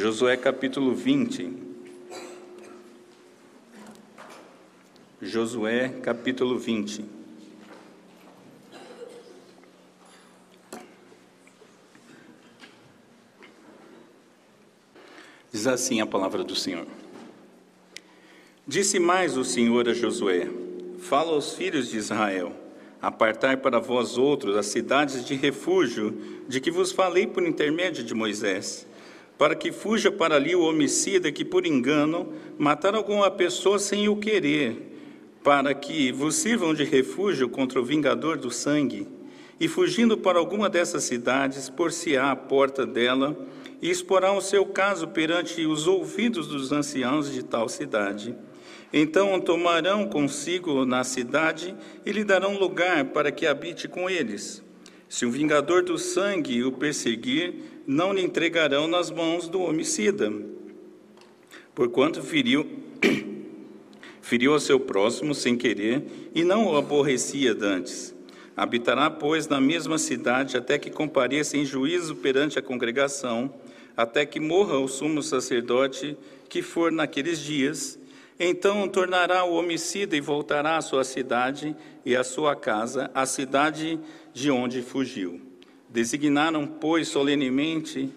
Josué capítulo 20. Josué capítulo 20. Diz assim a palavra do Senhor. Disse mais o Senhor a Josué: Fala aos filhos de Israel: Apartai para vós outros as cidades de refúgio, de que vos falei por intermédio de Moisés, para que fuja para ali o homicida que, por engano, matar alguma pessoa sem o querer, para que vos sirvam de refúgio contra o vingador do sangue. E fugindo para alguma dessas cidades, por-se-á a porta dela, e exporá o seu caso perante os ouvidos dos anciãos de tal cidade então tomarão consigo na cidade e lhe darão lugar para que habite com eles. Se o vingador do sangue o perseguir, não lhe entregarão nas mãos do homicida. Porquanto feriu, feriu a seu próximo sem querer e não o aborrecia dantes. Habitará, pois, na mesma cidade até que compareça em juízo perante a congregação, até que morra o sumo sacerdote que for naqueles dias então tornará o homicida e voltará à sua cidade e à sua casa, a cidade de onde fugiu. Designaram, pois, solenemente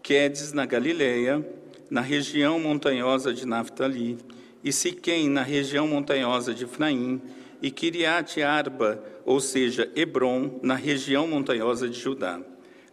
Quedes na Galileia, na região montanhosa de Naftali, e Siquém na região montanhosa de Efraim, e Kiriat Arba, ou seja, Hebron, na região montanhosa de Judá.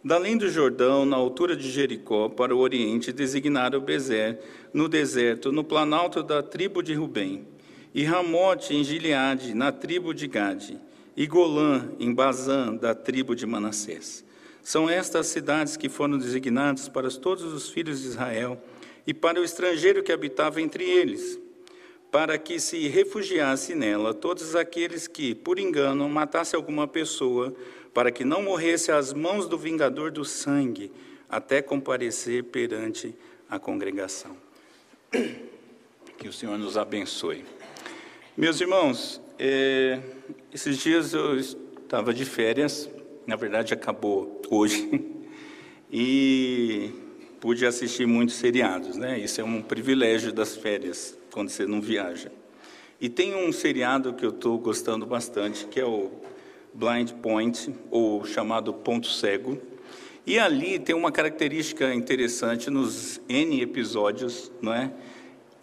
Dalém do Jordão, na altura de Jericó, para o oriente, designaram Bezer, no deserto, no planalto da tribo de Rubem, e Ramote, em Gileade, na tribo de Gade, e Golã, em Bazã, da tribo de Manassés. São estas cidades que foram designadas para todos os filhos de Israel e para o estrangeiro que habitava entre eles, para que se refugiasse nela todos aqueles que, por engano, matasse alguma pessoa, para que não morresse às mãos do vingador do sangue, até comparecer perante a congregação. Que o Senhor nos abençoe. Meus irmãos, é, esses dias eu estava de férias, na verdade acabou hoje, e pude assistir muitos seriados, né? Isso é um privilégio das férias, quando você não viaja. E tem um seriado que eu estou gostando bastante, que é o Blind Point, ou chamado Ponto Cego. E ali tem uma característica interessante nos N episódios, não é?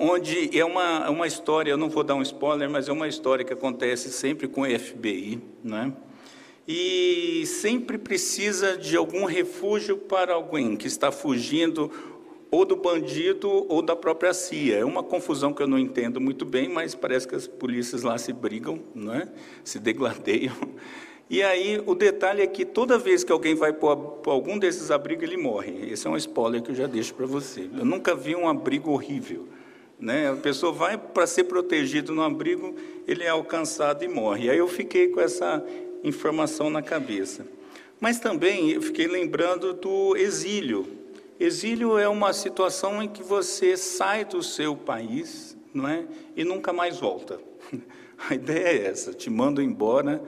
Onde é uma, uma história, eu não vou dar um spoiler, mas é uma história que acontece sempre com o FBI, não é? E sempre precisa de algum refúgio para alguém que está fugindo ou do bandido ou da própria CIA. É uma confusão que eu não entendo muito bem, mas parece que as polícias lá se brigam, não é? se degladeiam. E aí o detalhe é que toda vez que alguém vai por algum desses abrigos, ele morre. Esse é um spoiler que eu já deixo para você. Eu nunca vi um abrigo horrível. Né? A pessoa vai para ser protegido no abrigo, ele é alcançado e morre. Aí eu fiquei com essa informação na cabeça. Mas também eu fiquei lembrando do exílio. Exílio é uma situação em que você sai do seu país, não é? E nunca mais volta. A ideia é essa, te mando embora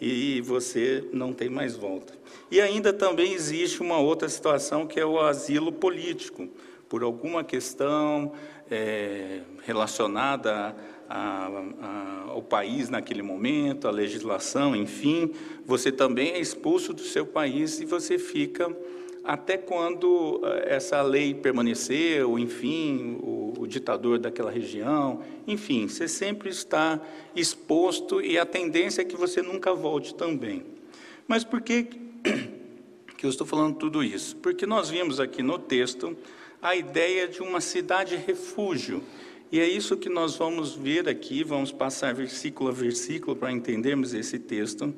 e você não tem mais volta. E ainda também existe uma outra situação que é o asilo político, por alguma questão é, relacionada a, a, ao país naquele momento, a legislação, enfim, você também é expulso do seu país e você fica até quando eh, essa lei permaneceu, enfim, o, o, ditador daquela região, enfim, você sempre está exposto e a tendência é que você nunca volte também. Mas por que, que eu estou falando tudo isso? Porque nós vimos aqui no texto a ideia de uma cidade refúgio. E é isso que nós vamos ver aqui, vamos passar versículo a versículo para entendermos esse texto.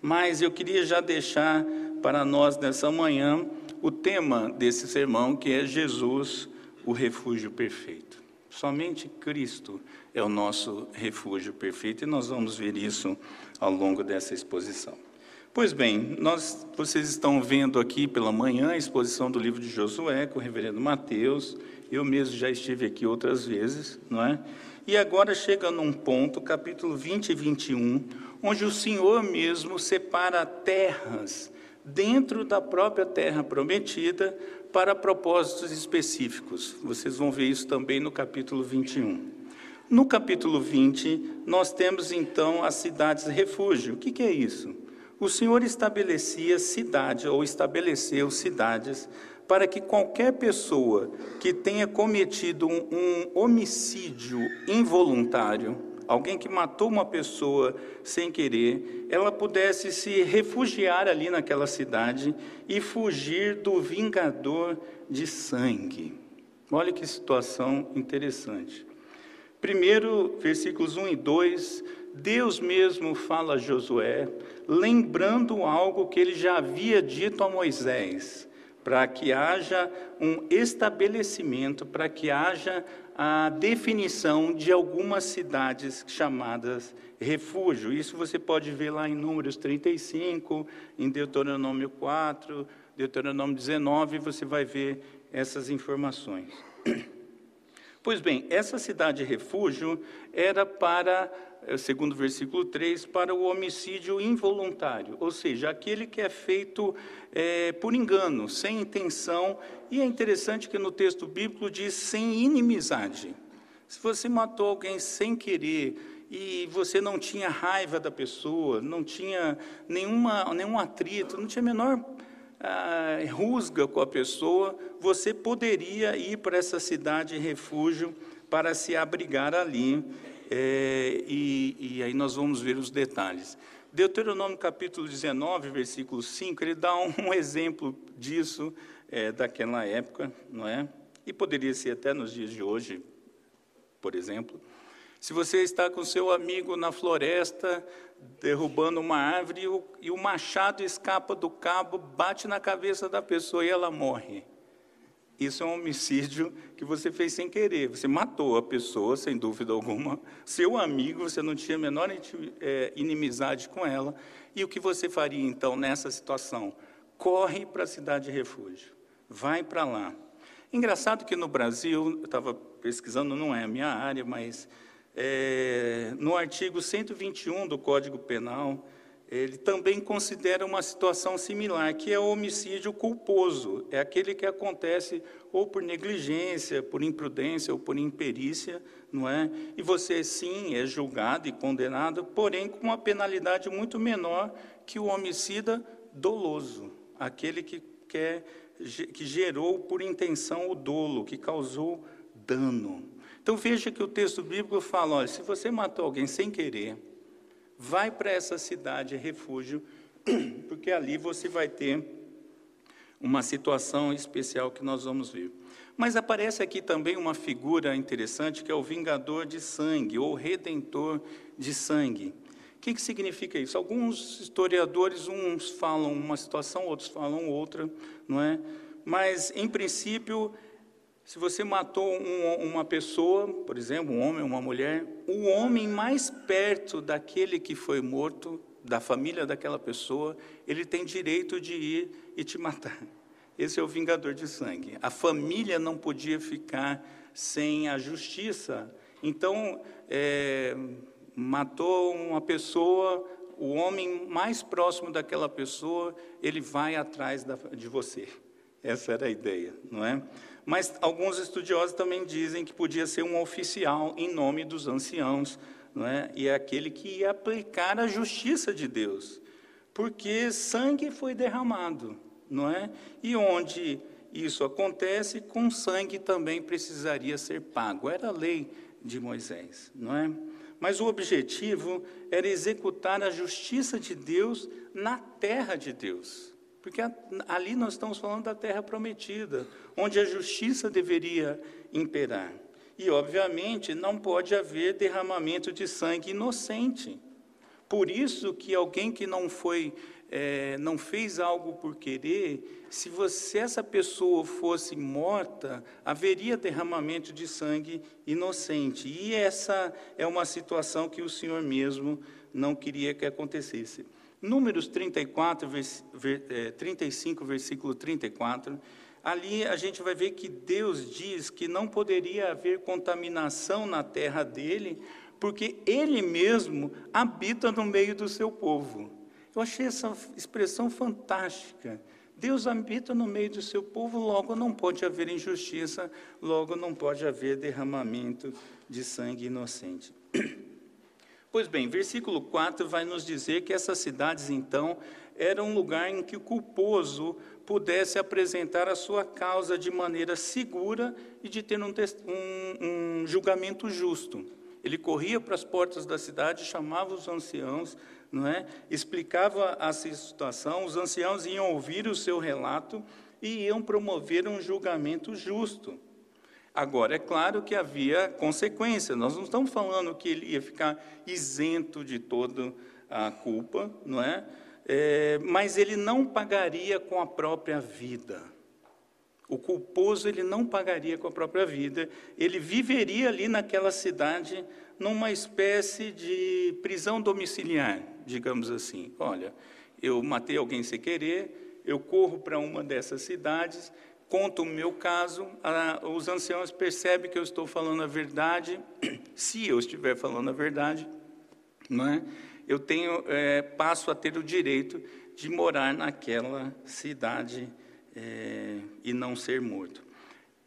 Mas eu queria já deixar para nós nessa manhã o tema desse sermão, que é Jesus, o refúgio perfeito. Somente Cristo é o nosso refúgio perfeito e nós vamos ver isso ao longo dessa exposição. Pois bem, nós, vocês estão vendo aqui pela manhã a exposição do livro de Josué com o reverendo Mateus. Eu mesmo já estive aqui outras vezes, não é? E agora chega num ponto, capítulo 20 e 21, onde o Senhor mesmo separa terras dentro da própria terra prometida para propósitos específicos. Vocês vão ver isso também no capítulo 21. No capítulo 20, nós temos então as cidades refúgio. O que, que é isso? O Senhor estabelecia cidade ou estabeleceu cidades para que qualquer pessoa que tenha cometido um, um homicídio involuntário, alguém que matou uma pessoa sem querer, ela pudesse se refugiar ali naquela cidade e fugir do vingador de sangue. Olha que situação interessante. Primeiro, versículos 1 e 2, Deus mesmo fala a Josué, lembrando algo que ele já havia dito a Moisés para que haja um estabelecimento, para que haja a definição de algumas cidades chamadas refúgio. Isso você pode ver lá em Números 35, em Deuteronômio 4, Deuteronômio 19, você vai ver essas informações. Pois bem, essa cidade refúgio era para é segundo o versículo 3, para o homicídio involuntário, ou seja, aquele que é feito é, por engano, sem intenção, e é interessante que no texto bíblico diz sem inimizade. Se você matou alguém sem querer e você não tinha raiva da pessoa, não tinha nenhuma, nenhum atrito, não tinha a menor ah, rusga com a pessoa, você poderia ir para essa cidade refúgio para se abrigar ali é, e, e, aí nós vamos ver os detalhes. Deuteronômio capítulo 19, versículo 5, ele dá um exemplo disso é, daquela época, não é? E poderia ser até nos dias de hoje, por exemplo. Se você está com seu amigo na floresta, derrubando uma árvore, e o, e o machado escapa do cabo, bate na cabeça da pessoa e ela morre. Isso é um homicídio que você fez sem querer. Você matou a pessoa, sem dúvida alguma. Seu amigo, você não tinha a menor é, inimizade com ela. E o que você faria então nessa situação? Corre para a cidade de refúgio. Vai para lá. Engraçado que no Brasil, eu estava pesquisando, não é a minha área, mas é, no artigo 121 do Código Penal, ele também considera uma situação similar, que é o homicídio culposo. É aquele que acontece ou por negligência, por imprudência ou por imperícia, não é? E você sim é julgado e condenado, porém com uma penalidade muito menor que o homicida doloso, aquele que quer que gerou por intenção o dolo, que causou dano. Então veja que o texto bíblico fala, olha, se você matou alguém sem querer, vai para essa cidade refúgio, porque ali você vai ter uma situação especial que nós vamos ver. Mas aparece aqui também uma figura interessante que é o vingador de sangue, ou redentor de sangue. O que, que significa isso? Alguns historiadores, uns falam uma situação, outros falam outra, não é? Mas, em princípio, se você matou um, uma pessoa, por exemplo, um homem, uma mulher, o homem mais perto daquele que foi morto, da família daquela pessoa, ele tem direito de ir e te matar. Esse é o vingador de sangue. A família não podia ficar sem a justiça. Então, é, matou uma pessoa, o homem mais próximo daquela pessoa, ele vai atrás da, de você. Essa era a ideia, não é? Mas alguns estudiosos também dizem que podia ser um oficial em nome dos anciãos, não é? e é aquele que ia aplicar a justiça de Deus, porque sangue foi derramado, não é? E onde isso acontece, com sangue também precisaria ser pago. Era a lei de Moisés, não é? Mas o objetivo era executar a justiça de Deus na terra de Deus. Porque ali nós estamos falando da terra prometida, onde a justiça deveria imperar. E, obviamente, não pode haver derramamento de sangue inocente. Por isso que alguém que não foi, é, não fez algo por querer, se você, essa pessoa fosse morta, haveria derramamento de sangue inocente. E essa é uma situação que o Senhor mesmo não queria que acontecesse. Números 34, vers, ver, é, 35, versículo 34, ali a gente vai ver que Deus diz que não poderia haver contaminação na terra dele, porque ele mesmo habita no meio do seu povo. Eu achei essa expressão fantástica. Deus habita no meio do seu povo, logo não pode haver injustiça, logo não pode haver derramamento de sangue inocente. Pois bem, versículo 4 vai nos dizer que essas cidades, então, eram um lugar em que o culposo pudesse apresentar a sua causa de maneira segura e de ter um, um, um julgamento justo. Ele corria para as portas da cidade, chamava os anciãos, não é? explicava a situação, os anciãos iam ouvir o seu relato e iam promover um julgamento justo. Agora, é claro que havia consequência, nós não estamos falando que ele ia ficar isento de toda a culpa, não é? é mas ele não pagaria com a própria vida. O culposo ele não pagaria com a própria vida, ele viveria ali naquela cidade numa espécie de prisão domiciliar, digamos assim. Olha, eu matei alguém sem querer, eu corro para uma dessas cidades, conto o meu caso, a, os anciãos percebem que eu estou falando a verdade, se eu estiver falando a verdade, não é? eu tenho, é, passo a ter o direito de morar naquela cidade é, e não ser morto.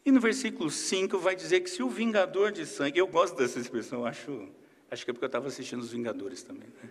E no versículo 5 vai dizer que se o vingador de sangue, eu gosto dessa expressão, acho, acho que é porque eu estava assistindo os Vingadores também. Né?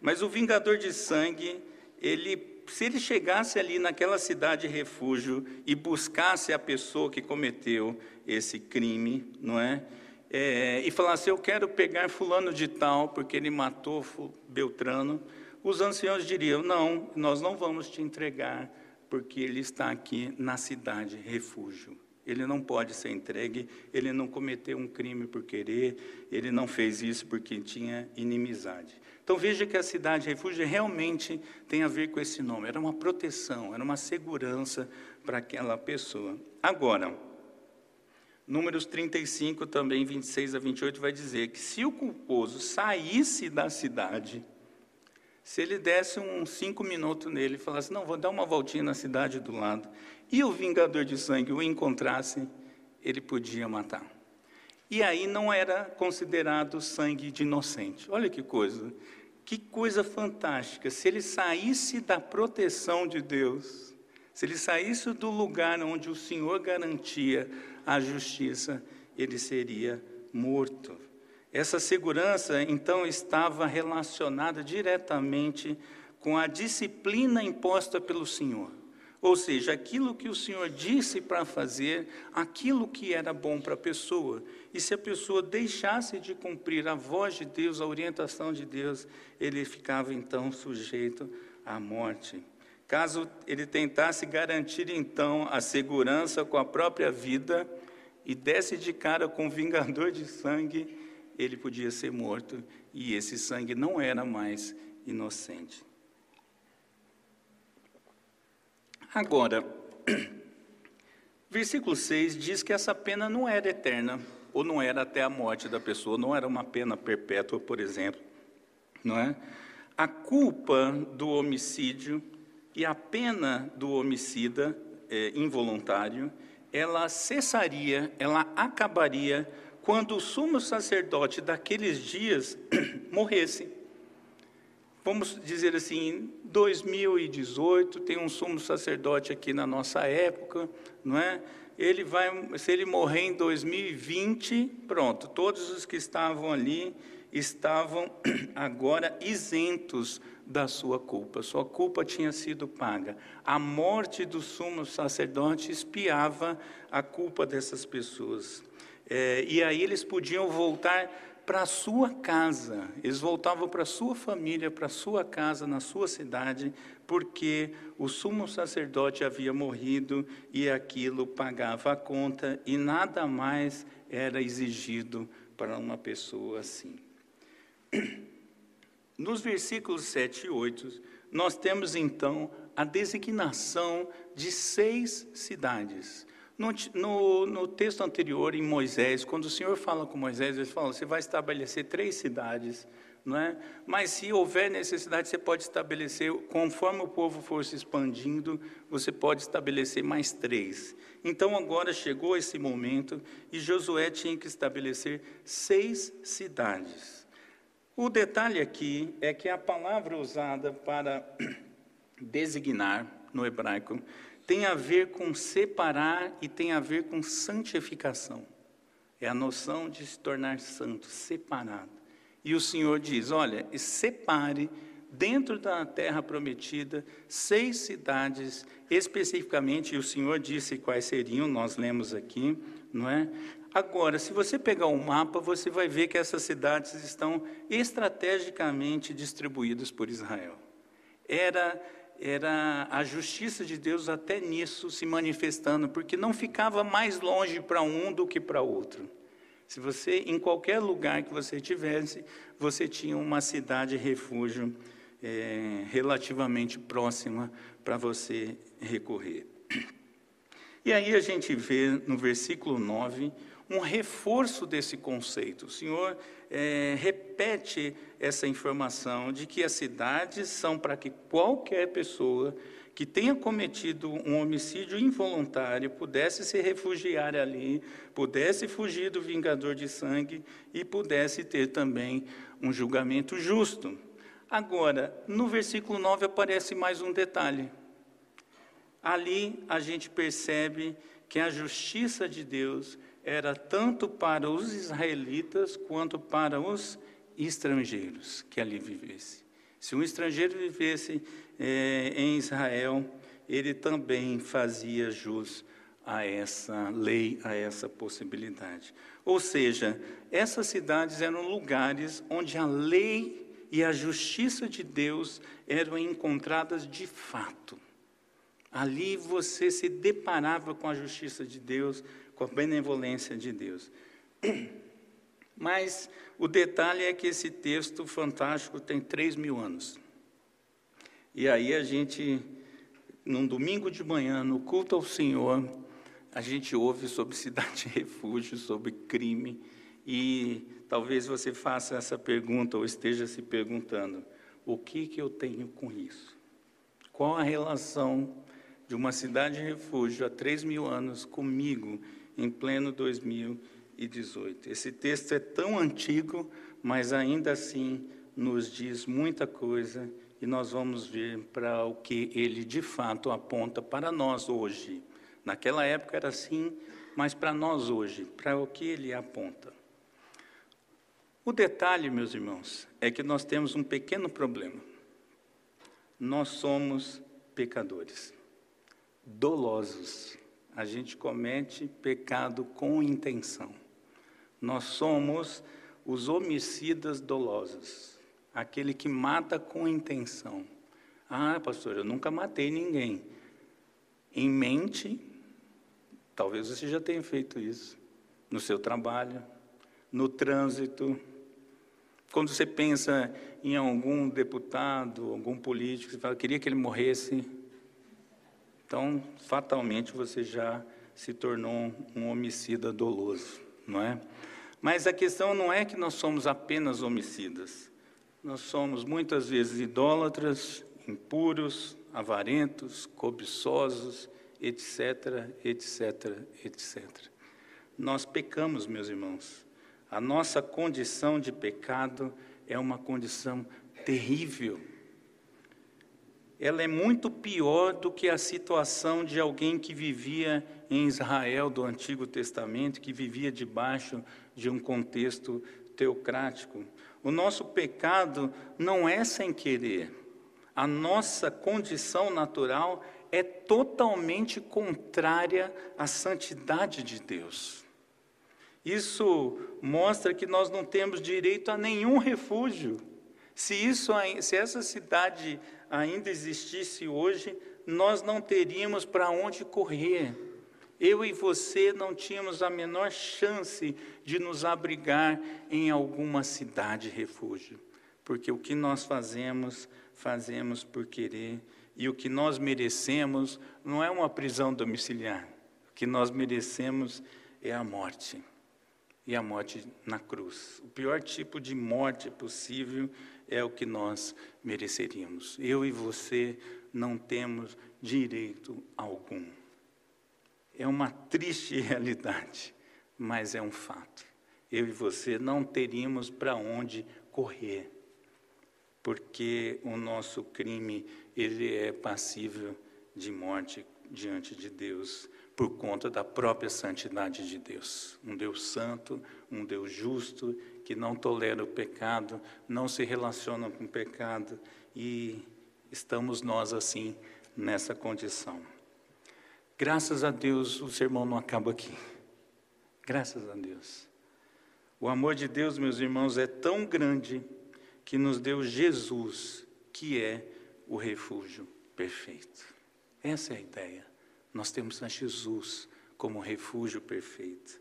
Mas o vingador de sangue, ele, se ele chegasse ali naquela cidade refúgio e buscasse a pessoa que cometeu esse crime, não é? é e falasse, eu quero pegar fulano de tal, porque ele matou Beltrano, os anciãos diriam, não, nós não vamos te entregar porque ele está aqui na cidade refúgio. Ele não pode ser entregue, ele não cometeu um crime por querer, ele não fez isso porque tinha inimizade. Então veja que a cidade refúgio realmente tem a ver com esse nome, era uma proteção, era uma segurança para aquela pessoa. Agora, Números 35, também 26 a 28, vai dizer que se o culposo saísse da cidade, se ele desse uns cinco minutos nele e falasse, não, vou dar uma voltinha na cidade do lado, e o vingador de sangue o encontrasse, ele podia matar. E aí não era considerado sangue de inocente. Olha que coisa, que coisa fantástica. Se ele saísse da proteção de Deus, se ele saísse do lugar onde o Senhor garantia a justiça, ele seria morto. Essa segurança, então, estava relacionada diretamente com a disciplina imposta pelo Senhor. Ou seja, aquilo que o Senhor disse para fazer, aquilo que era bom para a pessoa. E se a pessoa deixasse de cumprir a voz de Deus, a orientação de Deus, ele ficava então sujeito à morte. Caso ele tentasse garantir então a segurança com a própria vida e desse de cara com o vingador de sangue, ele podia ser morto e esse sangue não era mais inocente. Agora, versículo 6 diz que essa pena não era eterna, ou não era até a morte da pessoa, não era uma pena perpétua, por exemplo, não é? A culpa do homicídio e a pena do homicida é, involuntário, ela cessaria, ela acabaria quando o sumo sacerdote daqueles dias morresse. Vamos dizer assim, em 2018 tem um sumo sacerdote aqui na nossa época, não é? Ele vai, se ele morrer em 2020, pronto, todos os que estavam ali estavam agora isentos da sua culpa. Sua culpa tinha sido paga. A morte do sumo sacerdote espiava a culpa dessas pessoas. É, e aí eles podiam voltar para a sua casa, eles voltavam para a sua família, para a sua casa, na sua cidade, porque o sumo sacerdote havia morrido e aquilo pagava a conta e nada mais era exigido para uma pessoa assim. Nos versículos 7 e 8, nós temos então a designação de seis cidades. No, no, no, texto anterior, em Moisés, quando o Senhor fala com Moisés, ele fala: você vai estabelecer três cidades, não é? Mas se houver necessidade, você pode estabelecer, conforme o povo for se expandindo, você pode estabelecer mais três. Então agora chegou esse momento e Josué tinha que estabelecer seis cidades. O detalhe aqui é que a palavra usada para designar no hebraico, tem a ver com separar e tem a ver com santificação. É a noção de se tornar santo, separado. E o Senhor diz: olha, separe dentro da terra prometida seis cidades especificamente, e o Senhor disse quais seriam, nós lemos aqui, não é? Agora, se você pegar o um mapa, você vai ver que essas cidades estão estrategicamente distribuídas por Israel. Era era a justiça de Deus até nisso se manifestando, porque não ficava mais longe para um do que para outro. Se você, em qualquer lugar que você tivesse, você tinha uma cidade refúgio é, relativamente próxima para você recorrer. E aí a gente vê no versículo 9 um reforço desse conceito. O Senhor é, repete essa informação de que as cidades são para que qualquer pessoa que tenha cometido um homicídio involuntário pudesse se refugiar ali, pudesse fugir do vingador de sangue e pudesse ter também um julgamento justo. Agora, no versículo 9 aparece mais um detalhe. Ali a gente percebe que a justiça de Deus era tanto para os israelitas quanto para os estrangeiros que ali vivessem. Se um estrangeiro vivesse é, em Israel, ele também fazia jus a essa lei, a essa possibilidade. Ou seja, essas cidades eram lugares onde a lei e a justiça de Deus eram encontradas de fato. Ali você se deparava com a justiça de Deus, com a benevolência de Deus. Mas o detalhe é que esse texto fantástico tem três mil anos. E aí a gente, num domingo de manhã, no culto ao Senhor, a gente ouve sobre cidade de refúgio, sobre crime, e talvez você faça essa pergunta ou esteja se perguntando: o que, que eu tenho com isso? Qual a relação de uma cidade de refúgio há três mil anos comigo em pleno 2018. Esse texto é tão antigo, mas ainda assim nos diz muita coisa e nós vamos ver para o que ele de fato aponta para nós hoje. Naquela época era assim, mas para nós hoje, para o que ele aponta. O detalhe, meus irmãos, é que nós temos um pequeno problema. Nós somos pecadores, dolosos a gente comete pecado com intenção. Nós somos os homicidas dolosos, aquele que mata com intenção. Ah, pastor, eu nunca matei ninguém. Em mente, talvez você já tenha feito isso, no seu trabalho, no trânsito. Quando você pensa em algum deputado, algum político, você fala, queria que ele morresse. Então, fatalmente, você já se tornou um homicida doloso, não é? Mas a questão não é que nós somos apenas homicidas. Nós somos muitas vezes idólatras, impuros, avarentos, cobiçosos, etc, etc, etc. Nós pecamos, meus irmãos. A nossa condição de pecado é uma condição terrível ela é muito pior do que a situação de alguém que vivia em Israel do Antigo Testamento, que vivia debaixo de um contexto teocrático. O nosso pecado não é sem querer. A nossa condição natural é totalmente contrária à santidade de Deus. Isso mostra que nós não temos direito a nenhum refúgio. Se, isso, se essa cidade ainda existisse hoje, nós não teríamos para onde correr. Eu e você não tínhamos a menor chance de nos abrigar em alguma cidade refúgio, porque o que nós fazemos, fazemos por querer, e o que nós merecemos não é uma prisão domiciliar, o que nós merecemos é a morte e a morte na cruz. O pior tipo de morte possível é o que nós mereceríamos. Eu e você não temos direito algum. É uma triste realidade, mas é um fato. Eu e você não teríamos para onde correr, porque o nosso crime ele é passível de morte diante de Deus por conta da própria santidade de Deus. Um Deus santo, um Deus justo, que não tolera o pecado, não se relaciona com o pecado e estamos nós assim nessa condição. Graças a Deus, o sermão não acaba aqui. Graças a Deus. O amor de Deus, meus irmãos, é tão grande que nos deu Jesus, que é o refúgio perfeito. Essa é a ideia. Nós temos a Jesus como refúgio perfeito.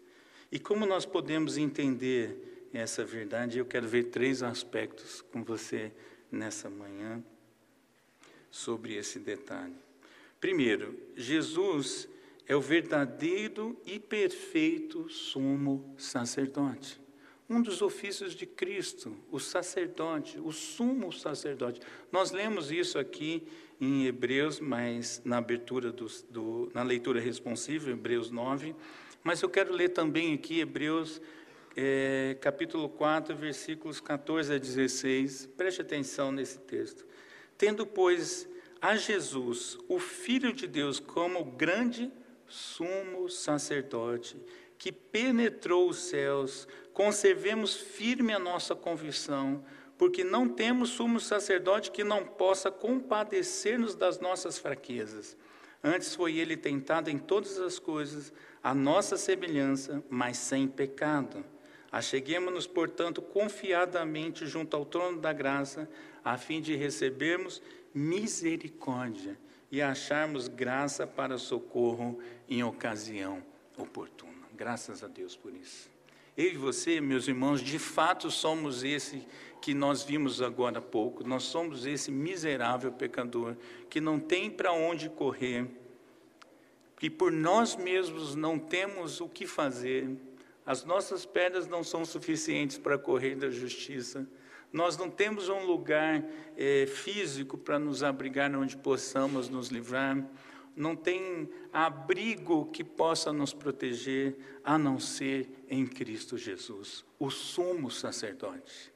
E como nós podemos entender essa verdade? Eu quero ver três aspectos com você nessa manhã sobre esse detalhe. Primeiro, Jesus é o verdadeiro e perfeito sumo sacerdote. Um dos ofícios de Cristo, o sacerdote, o sumo sacerdote. Nós lemos isso aqui em Hebreus, mas na abertura do, do, na leitura responsiva, Hebreus 9. Mas eu quero ler também aqui Hebreus é, capítulo 4, versículos 14 a 16. Preste atenção nesse texto. Tendo, pois, a Jesus, o Filho de Deus, como grande sumo sacerdote, que penetrou os céus, conservemos firme a nossa convicção, porque não temos sumo sacerdote que não possa compadecer-nos das nossas fraquezas. Antes foi ele tentado em todas as coisas, a nossa semelhança, mas sem pecado. Acheguemos-nos, portanto, confiadamente junto ao trono da graça, a fim de recebermos misericórdia e acharmos graça para socorro em ocasião oportuna. Graças a Deus por isso. Eu e você, meus irmãos, de fato somos esse que nós vimos agora há pouco. Nós somos esse miserável pecador que não tem para onde correr, que por nós mesmos não temos o que fazer. As nossas pernas não são suficientes para correr da justiça. Nós não temos um lugar é, físico para nos abrigar onde possamos nos livrar. Não tem abrigo que possa nos proteger a não ser em Cristo Jesus, o sumo sacerdote.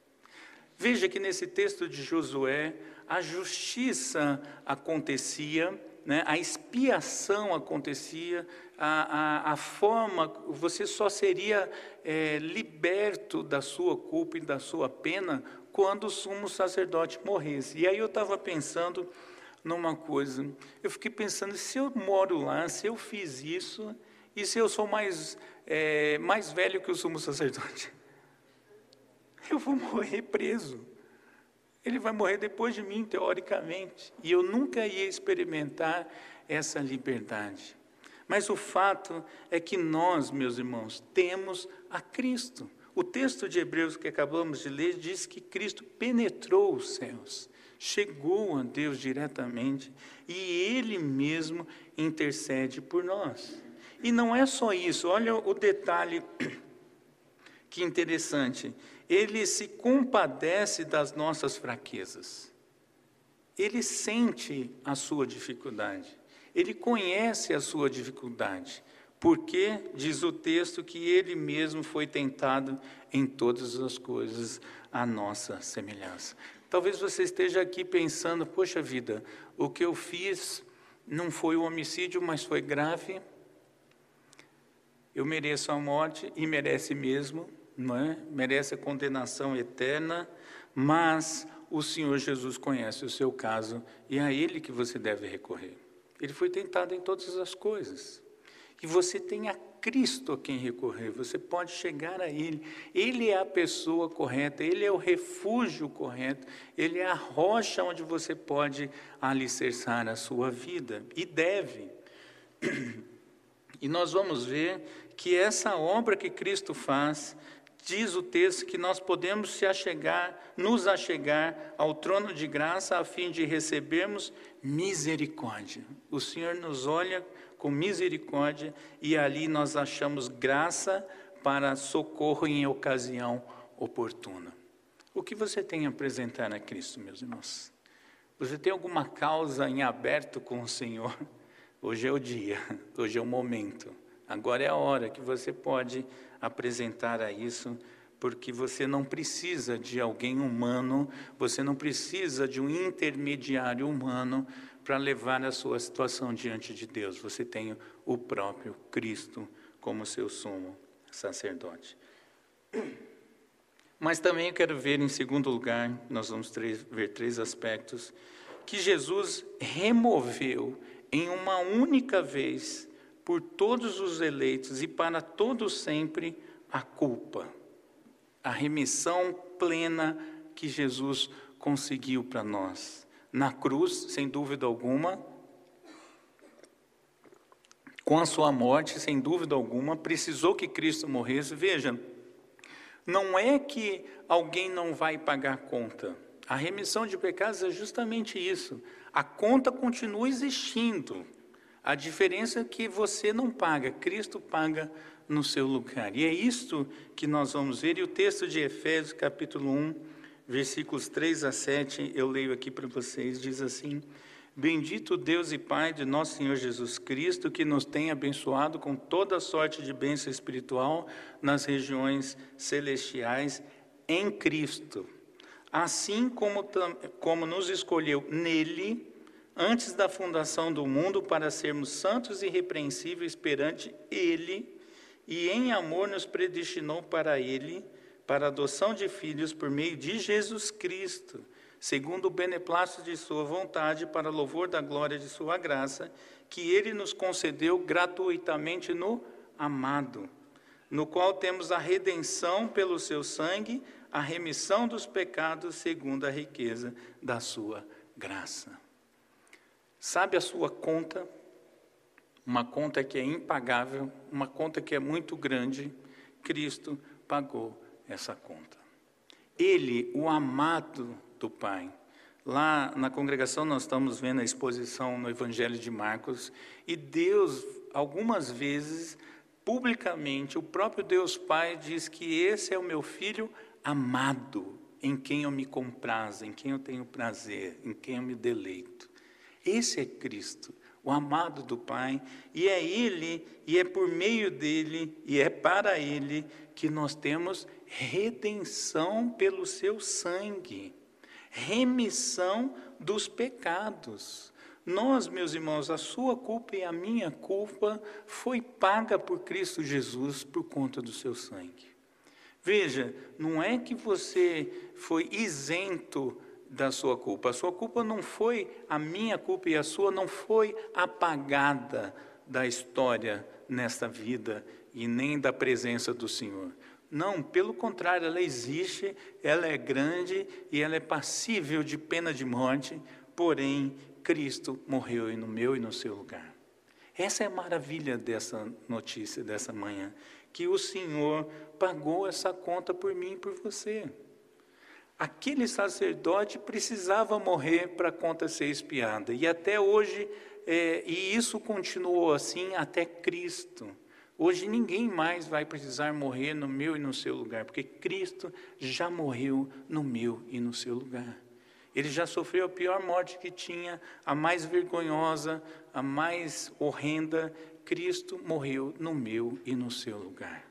Veja que nesse texto de Josué, a justiça acontecia, né, a expiação acontecia, a, a, a forma, você só seria é, liberto da sua culpa e da sua pena quando o sumo sacerdote morresse. E aí eu estava pensando numa coisa, eu fiquei pensando, se eu moro lá, se eu fiz isso, e se eu sou mais, é, mais velho que o sumo sacerdote? Eu vou morrer preso. Ele vai morrer depois de mim, teoricamente. E eu nunca ia experimentar essa liberdade. Mas o fato é que nós, meus irmãos, temos a Cristo. O texto de Hebreus que acabamos de ler diz que Cristo penetrou os céus, chegou a Deus diretamente e Ele mesmo intercede por nós. E não é só isso, olha o detalhe que interessante. Ele se compadece das nossas fraquezas. Ele sente a sua dificuldade. Ele conhece a sua dificuldade. Porque, diz o texto, que ele mesmo foi tentado em todas as coisas à nossa semelhança. Talvez você esteja aqui pensando: poxa vida, o que eu fiz não foi um homicídio, mas foi grave. Eu mereço a morte e merece mesmo, não é? merece a condenação eterna, mas o Senhor Jesus conhece o seu caso e é a Ele que você deve recorrer. Ele foi tentado em todas as coisas. E você tem a Cristo a quem recorrer, você pode chegar a Ele. Ele é a pessoa correta, Ele é o refúgio correto, Ele é a rocha onde você pode alicerçar a sua vida, e deve. E nós vamos ver que essa obra que Cristo faz, diz o texto que nós podemos se achegar, nos achegar ao trono de graça a fim de recebermos misericórdia. O Senhor nos olha com misericórdia e ali nós achamos graça para socorro em ocasião oportuna. O que você tem a apresentar a Cristo, meus irmãos? Você tem alguma causa em aberto com o Senhor? Hoje é o dia, hoje é o momento. Agora é a hora que você pode apresentar a isso, porque você não precisa de alguém humano, você não precisa de um intermediário humano para levar a sua situação diante de Deus. Você tem o próprio Cristo como seu sumo sacerdote. Mas também eu quero ver, em segundo lugar, nós vamos três, ver três aspectos, que Jesus removeu em uma única vez, por todos os eleitos e para todos sempre, a culpa, a remissão plena que Jesus conseguiu para nós. Na cruz, sem dúvida alguma, com a sua morte, sem dúvida alguma, precisou que Cristo morresse. Veja, não é que alguém não vai pagar conta. A remissão de pecados é justamente isso. A conta continua existindo. A diferença é que você não paga, Cristo paga no seu lugar. E é isto que nós vamos ver. E o texto de Efésios, capítulo 1, versículos 3 a 7, eu leio aqui para vocês, diz assim: Bendito Deus e Pai de nosso Senhor Jesus Cristo, que nos tem abençoado com toda sorte de bênção espiritual nas regiões celestiais em Cristo. Assim como, como nos escolheu nele, antes da fundação do mundo, para sermos santos e irrepreensíveis perante Ele, e em amor nos predestinou para Ele, para adoção de filhos por meio de Jesus Cristo segundo o beneplácito de Sua vontade, para louvor da glória de Sua graça, que Ele nos concedeu gratuitamente no amado, no qual temos a redenção pelo Seu sangue, a remissão dos pecados, segundo a riqueza da Sua graça. Sabe a sua conta? Uma conta que é impagável, uma conta que é muito grande. Cristo pagou essa conta. Ele, o amado, do Pai. Lá na congregação nós estamos vendo a exposição no Evangelho de Marcos e Deus, algumas vezes, publicamente, o próprio Deus Pai diz que esse é o meu filho amado, em quem eu me comprazo, em quem eu tenho prazer, em quem eu me deleito. Esse é Cristo, o amado do Pai, e é Ele, e é por meio dele, e é para Ele que nós temos redenção pelo seu sangue remissão dos pecados. Nós, meus irmãos, a sua culpa e a minha culpa foi paga por Cristo Jesus por conta do seu sangue. Veja, não é que você foi isento da sua culpa. A sua culpa não foi a minha culpa e a sua não foi apagada da história nesta vida e nem da presença do Senhor. Não, pelo contrário, ela existe, ela é grande e ela é passível de pena de morte, porém, Cristo morreu no meu e no seu lugar. Essa é a maravilha dessa notícia, dessa manhã, que o Senhor pagou essa conta por mim e por você. Aquele sacerdote precisava morrer para a conta ser espiada, e até hoje, é, e isso continuou assim até Cristo. Hoje ninguém mais vai precisar morrer no meu e no seu lugar, porque Cristo já morreu no meu e no seu lugar. Ele já sofreu a pior morte que tinha, a mais vergonhosa, a mais horrenda. Cristo morreu no meu e no seu lugar.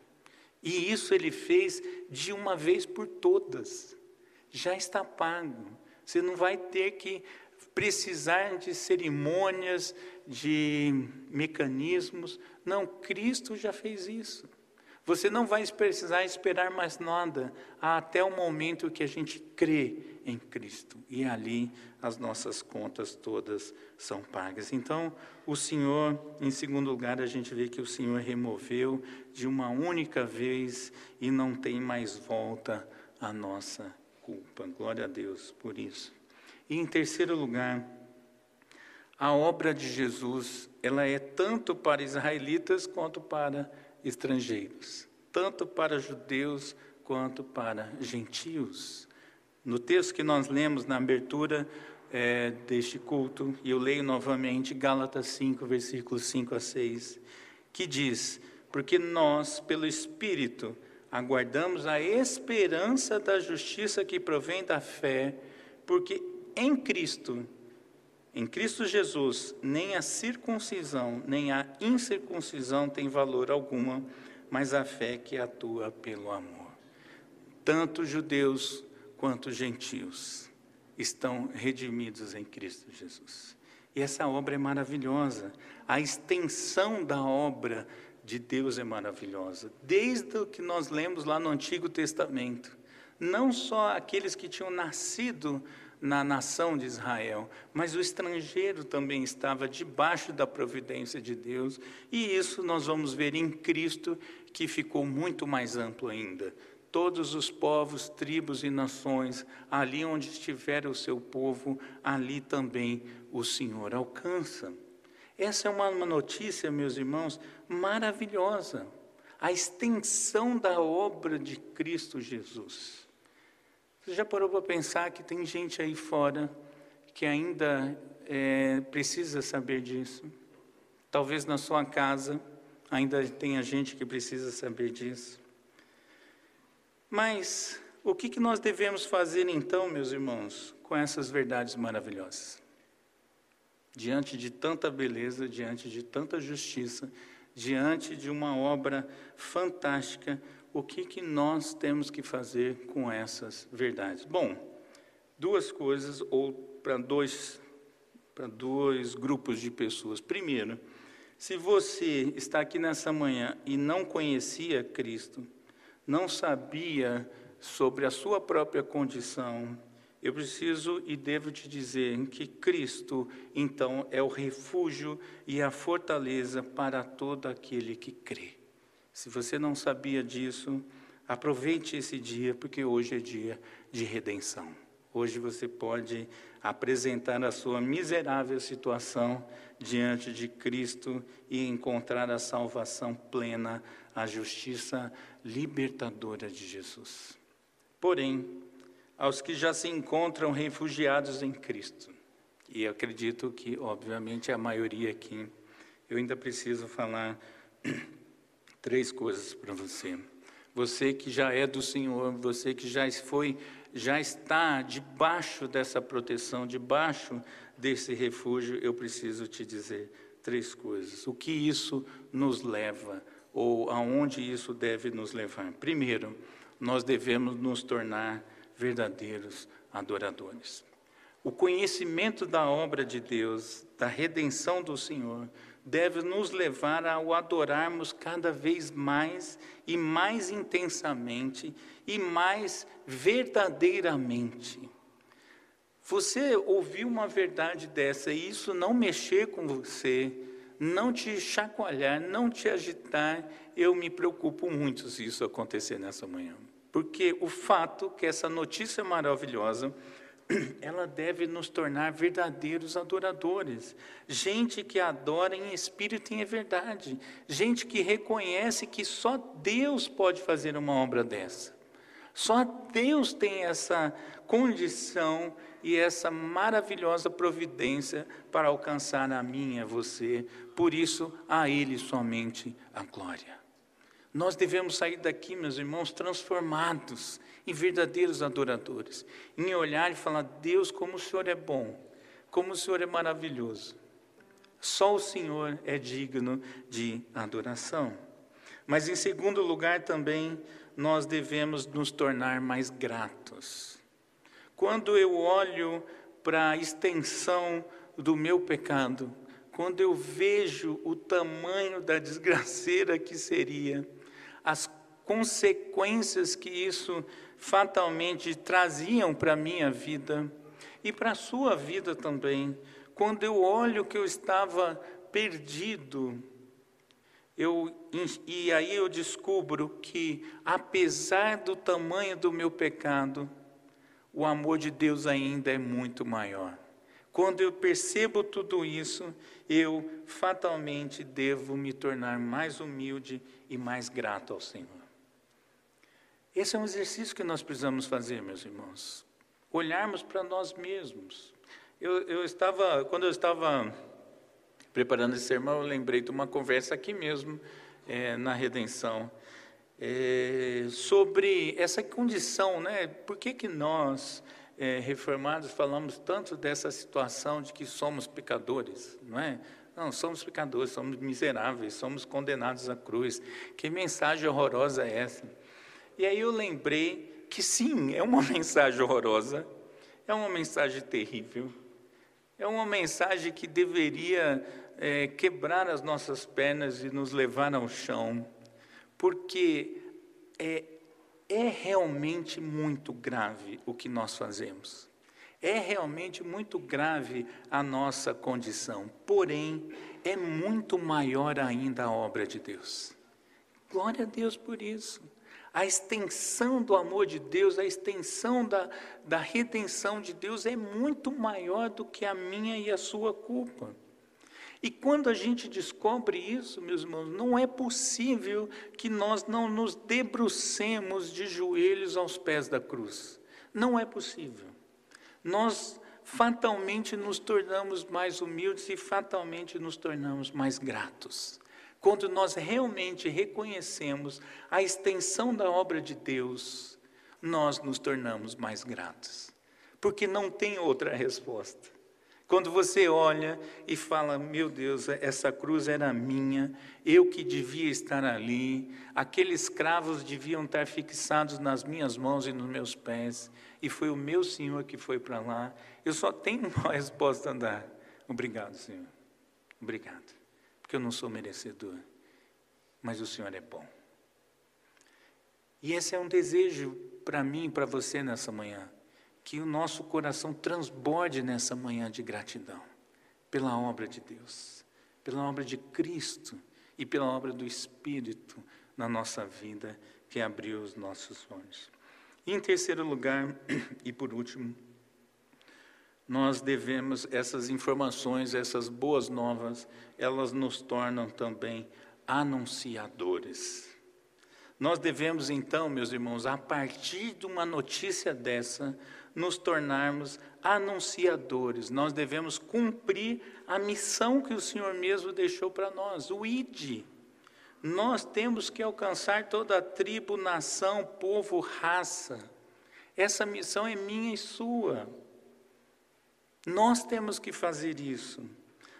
E isso ele fez de uma vez por todas. Já está pago. Você não vai ter que precisar de cerimônias, de mecanismos. Não, Cristo já fez isso. Você não vai precisar esperar mais nada até o momento que a gente crê em Cristo. E ali as nossas contas todas são pagas. Então, o Senhor, em segundo lugar, a gente vê que o Senhor removeu de uma única vez e não tem mais volta a nossa culpa. Glória a Deus por isso. E em terceiro lugar, a obra de Jesus, ela é tanto para israelitas quanto para estrangeiros, tanto para judeus quanto para gentios. No texto que nós lemos na abertura é, deste culto, e eu leio novamente Gálatas 5, versículos 5 a 6, que diz: Porque nós, pelo Espírito, aguardamos a esperança da justiça que provém da fé, porque em Cristo em Cristo Jesus, nem a circuncisão, nem a incircuncisão tem valor alguma, mas a fé que atua pelo amor. Tanto judeus quanto gentios estão redimidos em Cristo Jesus. E essa obra é maravilhosa. A extensão da obra de Deus é maravilhosa. Desde o que nós lemos lá no Antigo Testamento. Não só aqueles que tinham nascido na nação de Israel, mas o estrangeiro também estava debaixo da providência de Deus, e isso nós vamos ver em Cristo, que ficou muito mais amplo ainda. Todos os povos, tribos e nações, ali onde estiver o seu povo, ali também o Senhor alcança. Essa é uma notícia, meus irmãos, maravilhosa. A extensão da obra de Cristo Jesus. Você já parou para pensar que tem gente aí fora que ainda é, precisa saber disso? Talvez na sua casa ainda tenha gente que precisa saber disso. Mas o que, que nós devemos fazer então, meus irmãos, com essas verdades maravilhosas? Diante de tanta beleza, diante de tanta justiça, diante de uma obra fantástica, o que, que nós temos que fazer com essas verdades? Bom, duas coisas, ou para dois, dois grupos de pessoas. Primeiro, se você está aqui nessa manhã e não conhecia Cristo, não sabia sobre a sua própria condição, eu preciso e devo te dizer que Cristo, então, é o refúgio e a fortaleza para todo aquele que crê. Se você não sabia disso, aproveite esse dia, porque hoje é dia de redenção. Hoje você pode apresentar a sua miserável situação diante de Cristo e encontrar a salvação plena, a justiça libertadora de Jesus. Porém, aos que já se encontram refugiados em Cristo. E acredito que, obviamente, a maioria aqui. Eu ainda preciso falar três coisas para você. Você que já é do Senhor, você que já foi, já está debaixo dessa proteção, debaixo desse refúgio, eu preciso te dizer três coisas. O que isso nos leva ou aonde isso deve nos levar? Primeiro, nós devemos nos tornar verdadeiros adoradores. O conhecimento da obra de Deus, da redenção do Senhor, deve nos levar a o adorarmos cada vez mais e mais intensamente e mais verdadeiramente. Você ouviu uma verdade dessa e isso não mexer com você, não te chacoalhar, não te agitar, eu me preocupo muito se isso acontecer nessa manhã. Porque o fato que essa notícia maravilhosa, ela deve nos tornar verdadeiros adoradores. Gente que adora em espírito e em verdade. Gente que reconhece que só Deus pode fazer uma obra dessa. Só Deus tem essa condição e essa maravilhosa providência para alcançar a mim e a você. Por isso, a Ele somente a glória. Nós devemos sair daqui, meus irmãos, transformados em verdadeiros adoradores, em olhar e falar: Deus, como o Senhor é bom, como o Senhor é maravilhoso. Só o Senhor é digno de adoração. Mas, em segundo lugar, também nós devemos nos tornar mais gratos. Quando eu olho para a extensão do meu pecado, quando eu vejo o tamanho da desgraceira que seria, as consequências que isso fatalmente traziam para a minha vida e para a sua vida também. Quando eu olho que eu estava perdido, eu, e aí eu descubro que, apesar do tamanho do meu pecado, o amor de Deus ainda é muito maior. Quando eu percebo tudo isso, eu fatalmente devo me tornar mais humilde e mais grato ao Senhor. Esse é um exercício que nós precisamos fazer, meus irmãos. Olharmos para nós mesmos. Eu, eu estava, quando eu estava preparando esse sermão, eu lembrei de uma conversa aqui mesmo, é, na redenção, é, sobre essa condição, né? Por que, que nós, é, reformados, falamos tanto dessa situação de que somos pecadores, não é? Não, somos pecadores, somos miseráveis, somos condenados à cruz. Que mensagem horrorosa é essa? E aí eu lembrei que sim, é uma mensagem horrorosa, é uma mensagem terrível, É uma mensagem que deveria é, quebrar as nossas pernas e nos levar ao chão, porque é, é realmente muito grave o que nós fazemos. É realmente muito grave a nossa condição, porém, é muito maior ainda a obra de Deus. Glória a Deus por isso. A extensão do amor de Deus, a extensão da, da redenção de Deus é muito maior do que a minha e a sua culpa. E quando a gente descobre isso, meus irmãos, não é possível que nós não nos debrucemos de joelhos aos pés da cruz. Não é possível. Nós fatalmente nos tornamos mais humildes e fatalmente nos tornamos mais gratos. Quando nós realmente reconhecemos a extensão da obra de Deus, nós nos tornamos mais gratos. Porque não tem outra resposta. Quando você olha e fala, meu Deus, essa cruz era minha, eu que devia estar ali, aqueles escravos deviam estar fixados nas minhas mãos e nos meus pés, e foi o meu Senhor que foi para lá, eu só tenho uma resposta a dar. Obrigado, Senhor. Obrigado, porque eu não sou merecedor, mas o Senhor é bom. E esse é um desejo para mim e para você nessa manhã que o nosso coração transborde nessa manhã de gratidão pela obra de Deus, pela obra de Cristo e pela obra do Espírito na nossa vida que abriu os nossos olhos. Em terceiro lugar, e por último, nós devemos essas informações, essas boas novas, elas nos tornam também anunciadores. Nós devemos então, meus irmãos, a partir de uma notícia dessa, nos tornarmos anunciadores, nós devemos cumprir a missão que o Senhor mesmo deixou para nós, o ID. Nós temos que alcançar toda a tribo, nação, povo, raça. Essa missão é minha e sua. Nós temos que fazer isso.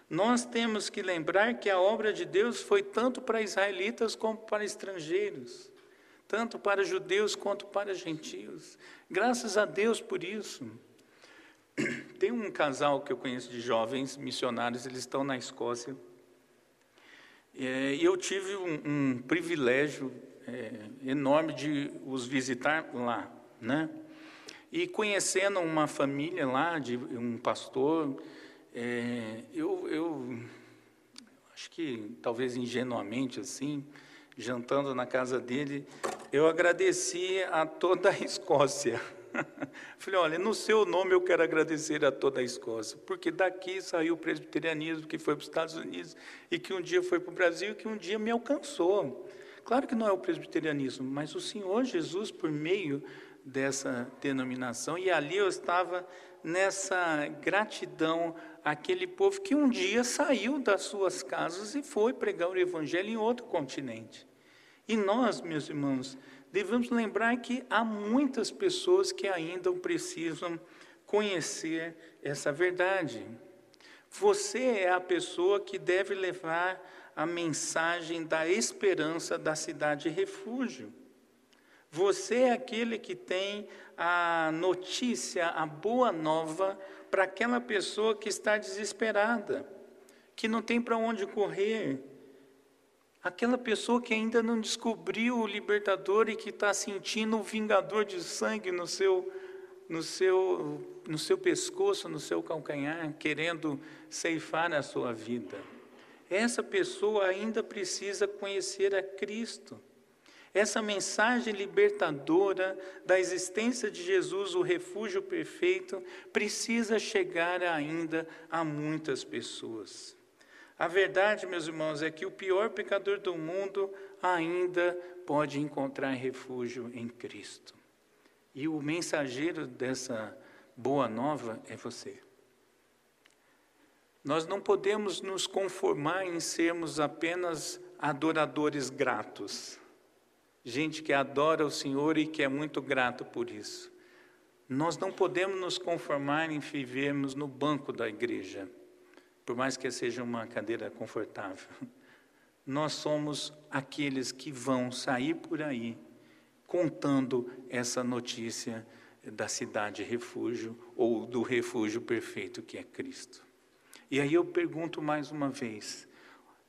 Nós temos que lembrar que a obra de Deus foi tanto para israelitas como para estrangeiros tanto para judeus quanto para gentios. Graças a Deus por isso. Tem um casal que eu conheço de jovens missionários, eles estão na Escócia. É, e eu tive um, um privilégio é, enorme de os visitar lá, né? E conhecendo uma família lá, de um pastor, é, eu, eu acho que talvez ingenuamente assim, jantando na casa dele, eu agradeci a toda a Escócia. Falei, olha, no seu nome eu quero agradecer a toda a Escócia, porque daqui saiu o presbiterianismo que foi para os Estados Unidos e que um dia foi para o Brasil e que um dia me alcançou. Claro que não é o presbiterianismo, mas o Senhor Jesus, por meio dessa denominação, e ali eu estava nessa gratidão àquele povo que um dia saiu das suas casas e foi pregar o Evangelho em outro continente. E nós, meus irmãos, devemos lembrar que há muitas pessoas que ainda precisam conhecer essa verdade. Você é a pessoa que deve levar a mensagem da esperança da cidade refúgio. Você é aquele que tem a notícia, a boa nova para aquela pessoa que está desesperada, que não tem para onde correr, Aquela pessoa que ainda não descobriu o libertador e que está sentindo o vingador de sangue no seu, no, seu, no seu pescoço, no seu calcanhar, querendo ceifar a sua vida. Essa pessoa ainda precisa conhecer a Cristo. Essa mensagem libertadora da existência de Jesus, o refúgio perfeito, precisa chegar ainda a muitas pessoas. A verdade, meus irmãos, é que o pior pecador do mundo ainda pode encontrar refúgio em Cristo. E o mensageiro dessa boa nova é você. Nós não podemos nos conformar em sermos apenas adoradores gratos. Gente que adora o Senhor e que é muito grato por isso. Nós não podemos nos conformar em vivermos no banco da igreja por mais que seja uma cadeira confortável. Nós somos aqueles que vão sair por aí contando essa notícia da cidade refúgio ou do refúgio perfeito que é Cristo. E aí eu pergunto mais uma vez: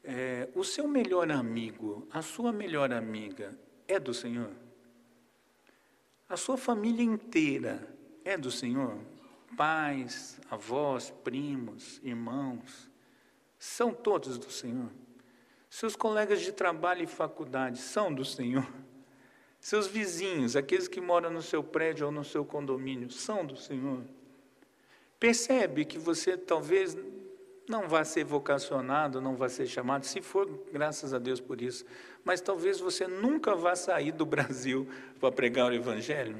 é, o seu melhor amigo, a sua melhor amiga, é do Senhor? A sua família inteira é do Senhor? Pais, avós, primos, irmãos, são todos do Senhor? Seus colegas de trabalho e faculdade são do Senhor? Seus vizinhos, aqueles que moram no seu prédio ou no seu condomínio, são do Senhor? Percebe que você talvez não vá ser vocacionado, não vá ser chamado, se for, graças a Deus por isso, mas talvez você nunca vá sair do Brasil para pregar o Evangelho.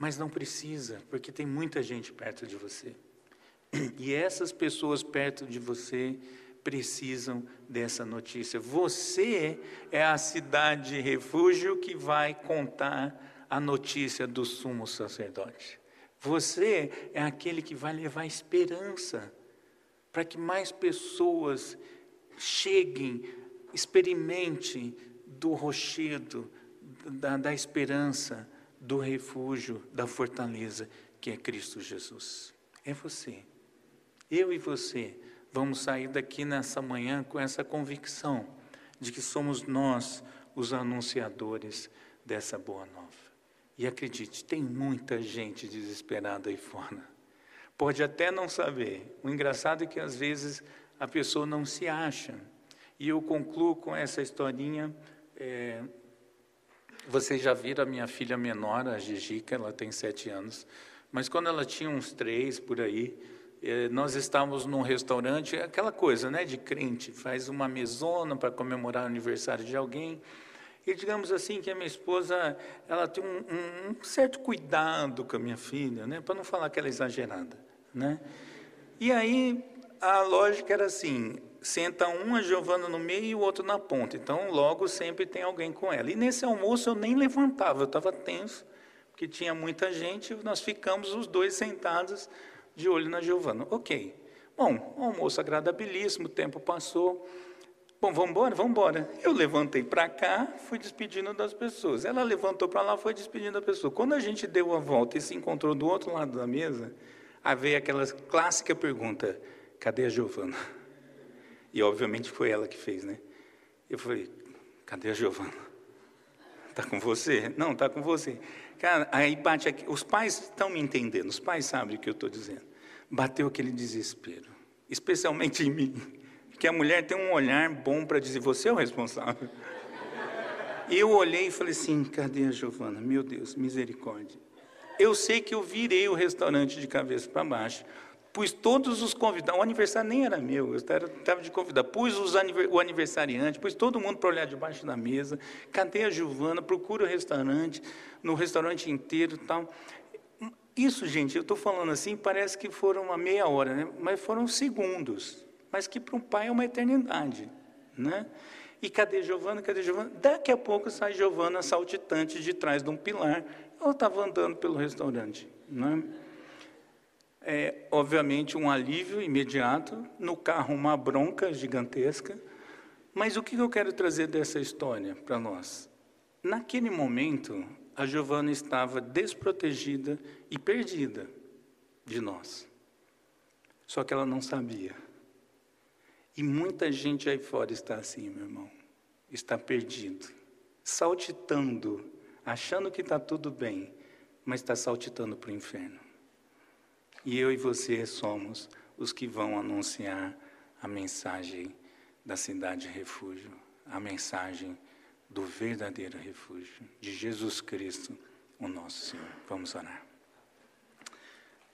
Mas não precisa, porque tem muita gente perto de você. E essas pessoas perto de você precisam dessa notícia. Você é a cidade refúgio que vai contar a notícia do sumo sacerdote. Você é aquele que vai levar esperança para que mais pessoas cheguem, experimentem do rochedo, da, da esperança, do refúgio, da fortaleza que é Cristo Jesus. É você. Eu e você vamos sair daqui nessa manhã com essa convicção de que somos nós os anunciadores dessa boa nova. E acredite, tem muita gente desesperada aí fora. Pode até não saber. O engraçado é que às vezes a pessoa não se acha. E eu concluo com essa historinha. É, vocês já viram a minha filha menor, a Gigica, ela tem sete anos. Mas quando ela tinha uns três por aí, é, nós estávamos num restaurante, aquela coisa, né, de crente, faz uma mesona para comemorar o aniversário de alguém. E digamos assim que a minha esposa, ela tem um, um certo cuidado com a minha filha, né, para não falar que ela é exagerada. Né? E aí a lógica era assim: senta um, a Giovana no meio e o outro na ponta. Então, logo sempre tem alguém com ela. E nesse almoço eu nem levantava, eu estava tenso, porque tinha muita gente, nós ficamos os dois sentados de olho na Giovana. Ok. Bom, almoço agradabilíssimo, o tempo passou. Bom, vamos embora? Vamos embora. Eu levantei para cá, fui despedindo das pessoas. Ela levantou para lá, foi despedindo da pessoa. Quando a gente deu a volta e se encontrou do outro lado da mesa, Aí veio aquela clássica pergunta: cadê a Giovana? E obviamente foi ela que fez, né? Eu falei: cadê a Giovana? Está com você? Não, está com você. Cara, aí bate aqui. Os pais estão me entendendo, os pais sabem o que eu estou dizendo. Bateu aquele desespero, especialmente em mim, que a mulher tem um olhar bom para dizer: você é o responsável. Eu olhei e falei assim: cadê a Giovana? Meu Deus, misericórdia. Eu sei que eu virei o restaurante de cabeça para baixo. Pus todos os convidados, o aniversário nem era meu, eu estava de convidado. Pus os, o aniversariante, pus todo mundo para olhar debaixo da mesa. Cadê a Giovana? Procura o restaurante, no restaurante inteiro tal. Isso, gente, eu estou falando assim, parece que foram uma meia hora, né? mas foram segundos. Mas que para um pai é uma eternidade. Né? E cadê Giovana? Cadê Giovana? Daqui a pouco sai Giovana saltitante de trás de um pilar eu estava andando pelo restaurante. Né? É, obviamente, um alívio imediato, no carro, uma bronca gigantesca. Mas o que eu quero trazer dessa história para nós? Naquele momento, a Giovana estava desprotegida e perdida de nós. Só que ela não sabia. E muita gente aí fora está assim, meu irmão. Está perdido, saltitando achando que está tudo bem, mas está saltitando para o inferno. E eu e você somos os que vão anunciar a mensagem da cidade refúgio, a mensagem do verdadeiro refúgio, de Jesus Cristo, o nosso Senhor. Vamos orar.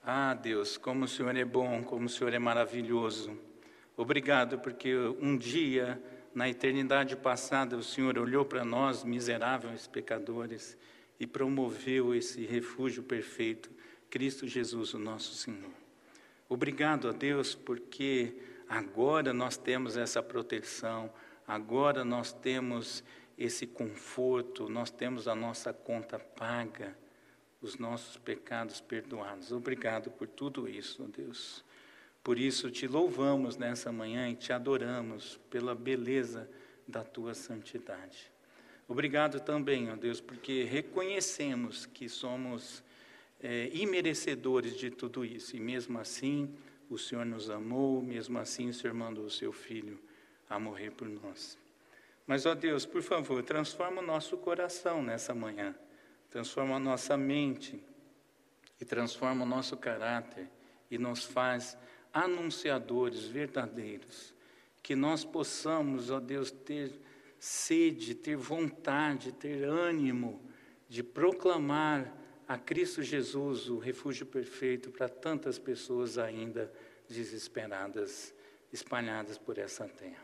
Ah, Deus, como o Senhor é bom, como o Senhor é maravilhoso. Obrigado, porque um dia na eternidade passada, o Senhor olhou para nós, miseráveis pecadores, e promoveu esse refúgio perfeito, Cristo Jesus, o nosso Senhor. Obrigado a Deus, porque agora nós temos essa proteção, agora nós temos esse conforto, nós temos a nossa conta paga, os nossos pecados perdoados. Obrigado por tudo isso, Deus. Por isso te louvamos nessa manhã e te adoramos pela beleza da tua santidade. Obrigado também, ó Deus, porque reconhecemos que somos é, imerecedores de tudo isso e mesmo assim o Senhor nos amou, mesmo assim o Senhor mandou o seu Filho a morrer por nós. Mas, ó Deus, por favor, transforma o nosso coração nessa manhã, transforma a nossa mente e transforma o nosso caráter e nos faz anunciadores verdadeiros. Que nós possamos, ó Deus, ter sede, ter vontade, ter ânimo de proclamar a Cristo Jesus, o refúgio perfeito para tantas pessoas ainda desesperadas, espalhadas por essa terra.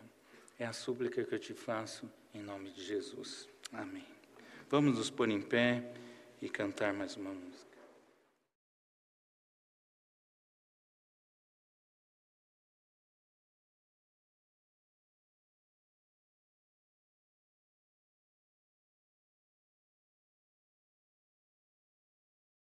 É a súplica que eu te faço em nome de Jesus. Amém. Vamos nos pôr em pé e cantar mais uma música.